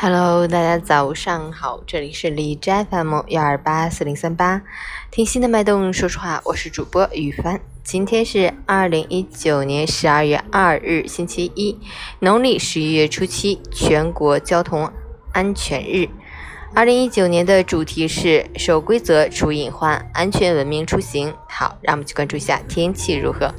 Hello，大家早上好，这里是李斋 FM 幺二八四零三八，听心的脉动，说实话，我是主播雨帆。今天是二零一九年十二月二日，星期一，农历十一月初七，全国交通安全日。二零一九年的主题是守规则除隐患，安全文明出行。好，让我们去关注一下天气如何。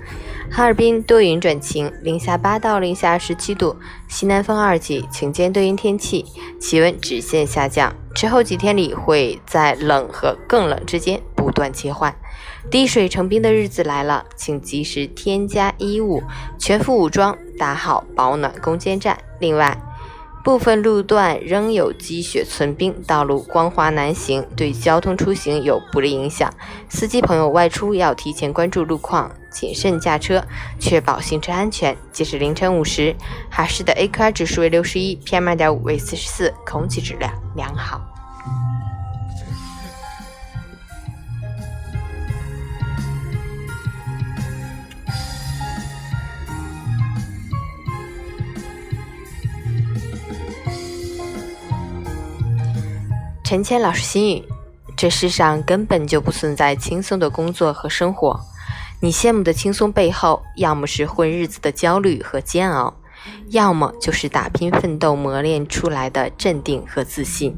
哈尔滨多云转晴，零下八到零下十七度，西南风二级，晴间多云天气，气温直线下降。之后几天里会在冷和更冷之间不断切换，滴水成冰的日子来了，请及时添加衣物，全副武装，打好保暖攻坚战。另外，部分路段仍有积雪存冰，道路光滑难行，对交通出行有不利影响。司机朋友外出要提前关注路况，谨慎驾车，确保行车安全。截至凌晨五时，哈市的 AQI 指数为六十一，PM 二点五为四十四，空气质量良好。陈谦老师心语：这世上根本就不存在轻松的工作和生活，你羡慕的轻松背后，要么是混日子的焦虑和煎熬，要么就是打拼奋斗磨练出来的镇定和自信。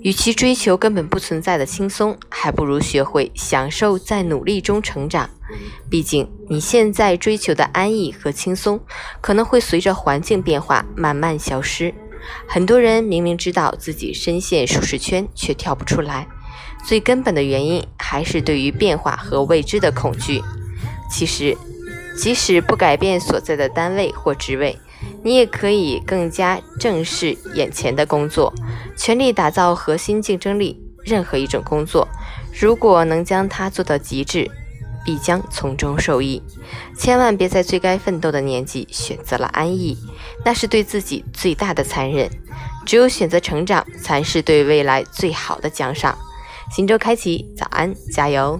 与其追求根本不存在的轻松，还不如学会享受在努力中成长。毕竟你现在追求的安逸和轻松，可能会随着环境变化慢慢消失。很多人明明知道自己深陷舒适圈，却跳不出来，最根本的原因还是对于变化和未知的恐惧。其实，即使不改变所在的单位或职位，你也可以更加正视眼前的工作，全力打造核心竞争力。任何一种工作，如果能将它做到极致，必将从中受益。千万别在最该奋斗的年纪选择了安逸，那是对自己最大的残忍。只有选择成长，才是对未来最好的奖赏。新周开启，早安，加油！